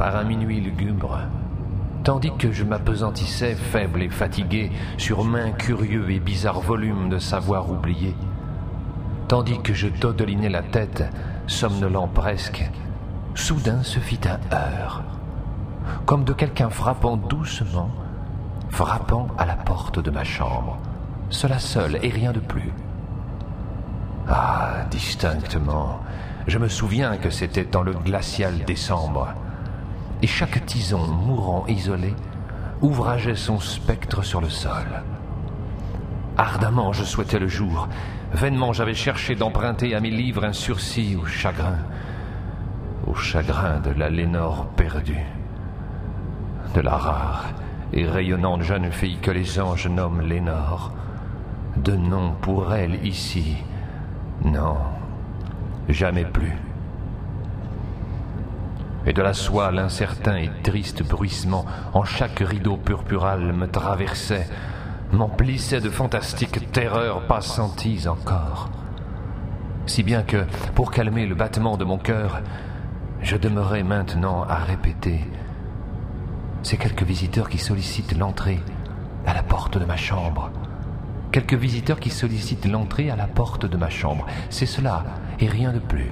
par un minuit lugubre, tandis que je m'apesantissais, faible et fatigué, sur main curieux et bizarre volume de savoir oublié, tandis que je dodelinais la tête, somnolent presque, soudain se fit un heurt, comme de quelqu'un frappant doucement, frappant à la porte de ma chambre, cela seul et rien de plus. Ah, distinctement, je me souviens que c'était dans le glacial décembre, et chaque tison mourant isolé ouvrageait son spectre sur le sol. Ardemment je souhaitais le jour, vainement j'avais cherché d'emprunter à mes livres un sursis au chagrin, au chagrin de la Lénore perdue, de la rare et rayonnante jeune fille que les anges nomment Lénore, de nom pour elle ici, non, jamais plus et de la soie l'incertain et triste bruissement en chaque rideau purpural me traversait, m'emplissait de fantastiques terreurs pas senties encore. Si bien que, pour calmer le battement de mon cœur, je demeurais maintenant à répéter C'est quelques visiteurs qui sollicitent l'entrée à la porte de ma chambre. Quelques visiteurs qui sollicitent l'entrée à la porte de ma chambre. C'est cela, et rien de plus.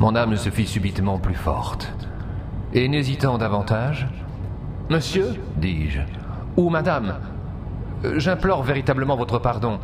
Mon âme se fit subitement plus forte. Et n'hésitant davantage, Monsieur, dis-je, ou Madame, j'implore véritablement votre pardon,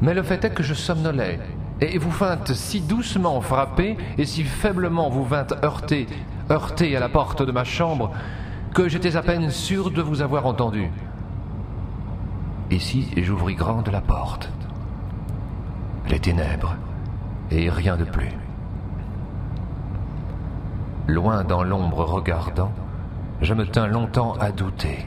mais le fait est que je somnolais, et vous vîntes si doucement frapper, et si faiblement vous vîntes heurter, heurter à la porte de ma chambre, que j'étais à peine sûr de vous avoir entendu. Ici, j'ouvris grande la porte. Les ténèbres, et rien de plus loin dans l'ombre regardant, je me tins longtemps à douter,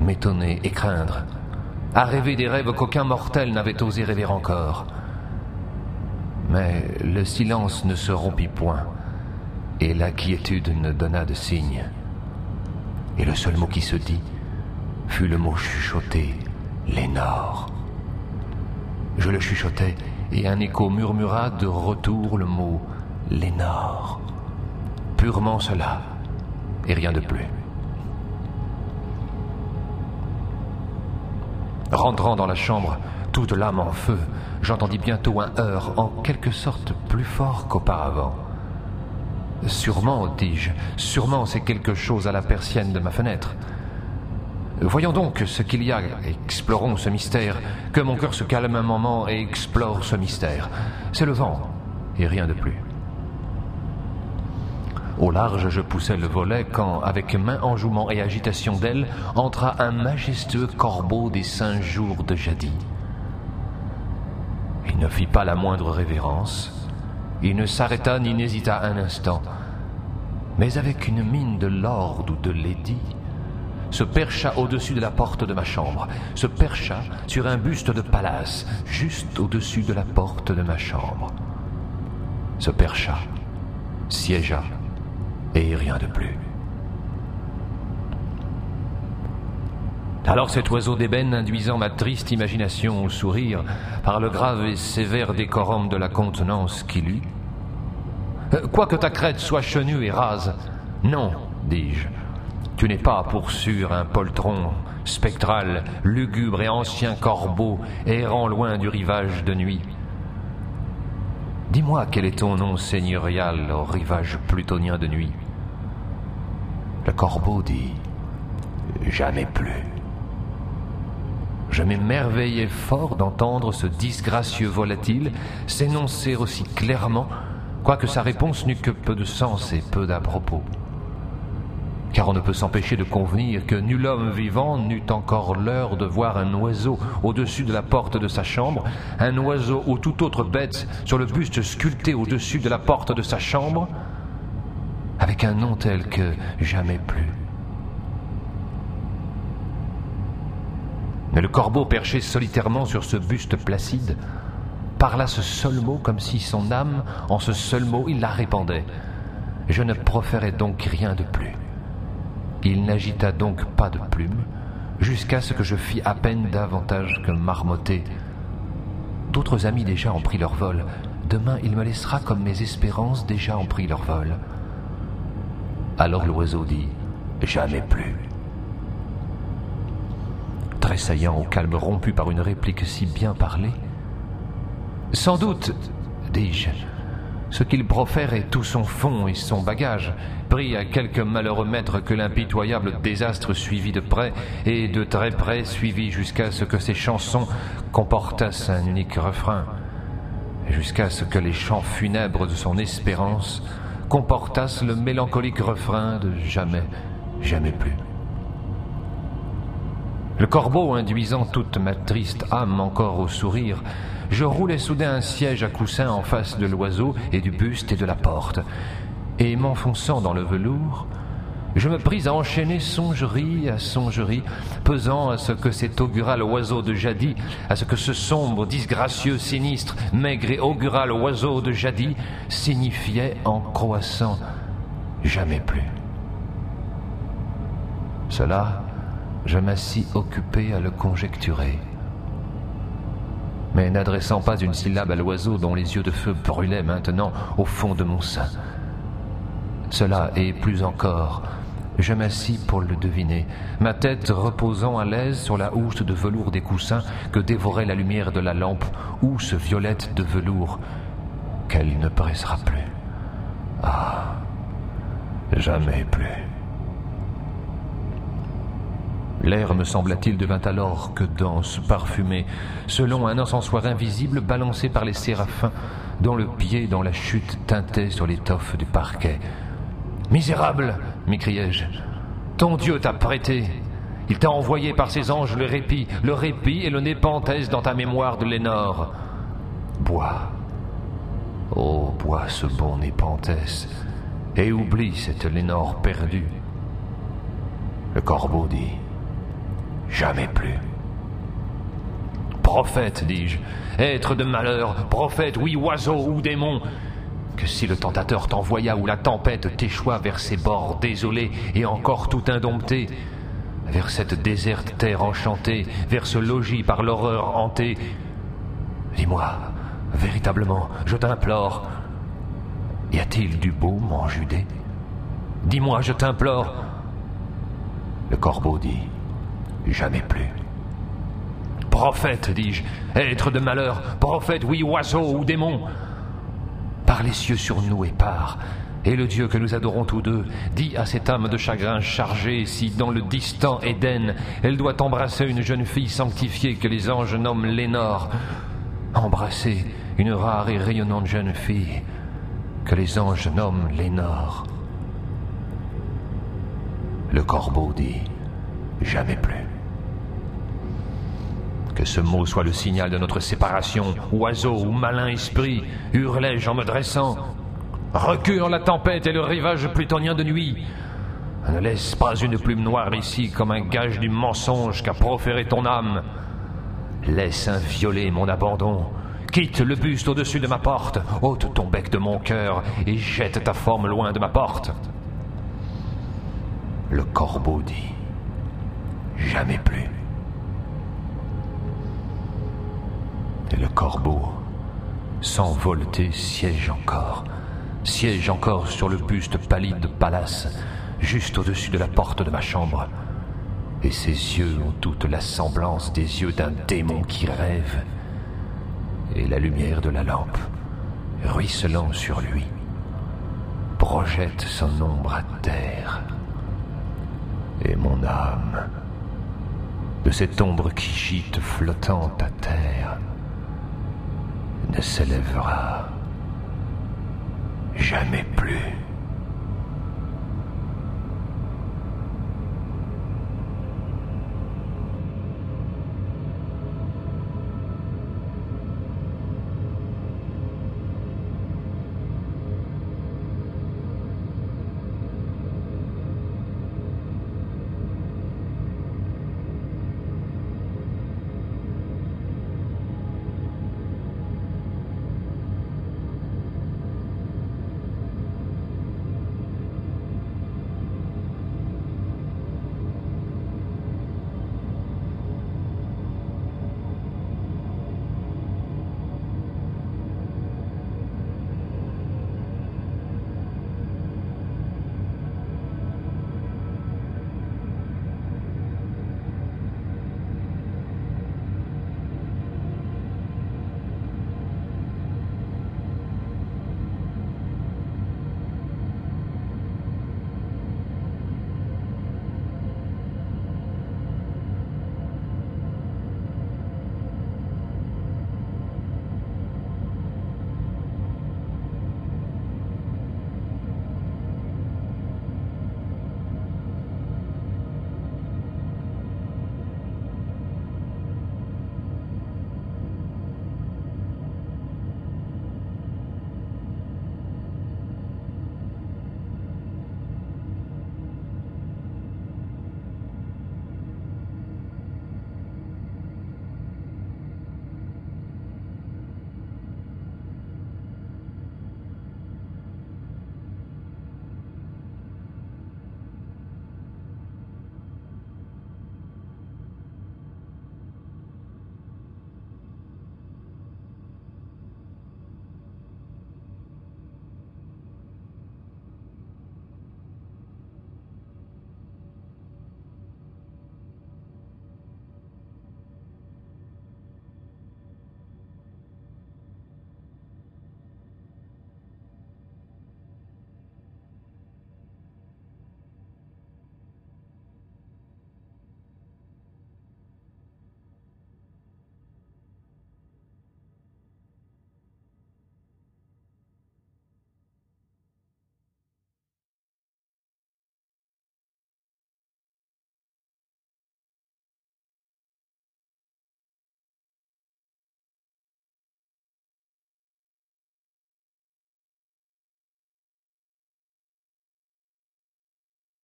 m'étonner et craindre, à rêver des rêves qu'aucun mortel n'avait osé rêver encore. Mais le silence ne se rompit point, et la quiétude ne donna de signe. Et le seul mot qui se dit fut le mot chuchoté, Lénore. Je le chuchotai, et un écho murmura de retour le mot Lénore purement cela, et rien de plus. Rentrant dans la chambre, toute l'âme en feu, j'entendis bientôt un heurt en quelque sorte plus fort qu'auparavant. Sûrement, dis-je, sûrement c'est quelque chose à la persienne de ma fenêtre. Voyons donc ce qu'il y a, explorons ce mystère, que mon cœur se calme un moment et explore ce mystère. C'est le vent, et rien de plus. Au large, je poussais le volet quand, avec main enjouement et agitation d'aile, entra un majestueux corbeau des cinq jours de jadis. Il ne fit pas la moindre révérence, il ne s'arrêta ni n'hésita un instant, mais avec une mine de lord ou de lady, se percha au-dessus de la porte de ma chambre, se percha sur un buste de Pallas, juste au-dessus de la porte de ma chambre, se percha, siégea, et rien de plus. Alors cet oiseau d'ébène induisant ma triste imagination au sourire par le grave et sévère décorum de la contenance qu'il eut. Euh, quoique ta crête soit chenue et rase, non, dis-je, tu n'es pas pour sûr un poltron spectral, lugubre et ancien corbeau errant loin du rivage de nuit. Dis-moi quel est ton nom seigneurial au rivage plutonien de nuit. Le corbeau dit Jamais plus. Je m'émerveillais fort d'entendre ce disgracieux volatile s'énoncer aussi clairement, quoique sa réponse n'eût que peu de sens et peu d'à propos. Car on ne peut s'empêcher de convenir que nul homme vivant n'eut encore l'heure de voir un oiseau au-dessus de la porte de sa chambre, un oiseau ou toute autre bête sur le buste sculpté au-dessus de la porte de sa chambre, avec un nom tel que jamais plus. Mais le corbeau perché solitairement sur ce buste placide parla ce seul mot comme si son âme, en ce seul mot, il la répandait. Je ne proférais donc rien de plus. Il n'agita donc pas de plume, jusqu'à ce que je fis à peine davantage que marmotter. D'autres amis déjà ont pris leur vol. Demain, il me laissera comme mes espérances déjà ont pris leur vol. Alors l'oiseau dit Jamais plus. Tressaillant au calme rompu par une réplique si bien parlée. Sans doute, dis-je, ce qu'il profère est tout son fond et son bagage, pris à quelque malheureux maître que l'impitoyable désastre suivit de près, et de très près suivit jusqu'à ce que ses chansons comportassent un unique refrain, jusqu'à ce que les chants funèbres de son espérance comportassent le mélancolique refrain de jamais, jamais plus. Le corbeau induisant toute ma triste âme encore au sourire, je roulai soudain un siège à coussin en face de l'oiseau et du buste et de la porte, et m'enfonçant dans le velours, je me pris à enchaîner songerie à songerie, pesant à ce que cet augural oiseau de jadis, à ce que ce sombre, disgracieux, sinistre, maigre et augural oiseau de jadis signifiait en croissant jamais plus. Cela, je m'assis occupé à le conjecturer mais n'adressant pas une syllabe à l'oiseau dont les yeux de feu brûlaient maintenant au fond de mon sein. Cela et plus encore, je m'assis pour le deviner, ma tête reposant à l'aise sur la housse de velours des coussins que dévorait la lumière de la lampe, housse violette de velours qu'elle ne pressera plus. Ah, jamais plus. L'air, me sembla-t-il, devint alors que dense, parfumé, selon un encensoir invisible balancé par les séraphins, dont le pied dans la chute teintait sur l'étoffe du parquet. Misérable m'écriai-je, ton Dieu t'a prêté. Il t'a envoyé par ses anges le répit, le répit et le népenthes dans ta mémoire de Lénore. Bois. Oh, bois ce bon népenthes, et oublie cette Lénore perdue. Le corbeau dit jamais plus. Prophète, dis-je, être de malheur, prophète, oui, oiseau ou démon, que si le tentateur t'envoya ou la tempête t'échoua vers ces bords désolés et encore tout indomptés, vers cette déserte terre enchantée, vers ce logis par l'horreur hanté, dis-moi, véritablement, je t'implore, y a-t-il du baume en Judée? Dis-moi, je t'implore. Le corbeau dit, jamais plus. Prophète, dis-je, être de malheur, prophète, oui, oiseau ou démon, les cieux sur nous et par, et le Dieu que nous adorons tous deux, dit à cette âme de chagrin chargée si dans le distant Éden, elle doit embrasser une jeune fille sanctifiée que les anges nomment Lénore, embrasser une rare et rayonnante jeune fille que les anges nomment Lénore. Le corbeau dit, jamais plus. Ce mot soit le signal de notre séparation, oiseau ou malin esprit, hurlai-je en me dressant. Recule la tempête et le rivage plutonien de nuit. Ne laisse pas une plume noire ici comme un gage du mensonge qu'a proféré ton âme. Laisse invioler mon abandon. Quitte le buste au-dessus de ma porte, ôte ton bec de mon cœur et jette ta forme loin de ma porte. Le corbeau dit Jamais plus. Le corbeau, sans volter, siège encore, siège encore sur le buste pallide de Pallas, juste au-dessus de la porte de ma chambre. Et ses yeux ont toute la semblance des yeux d'un démon qui rêve. Et la lumière de la lampe, ruisselant sur lui, projette son ombre à terre. Et mon âme, de cette ombre qui gîte flottant à terre, ne s'élèvera jamais plus.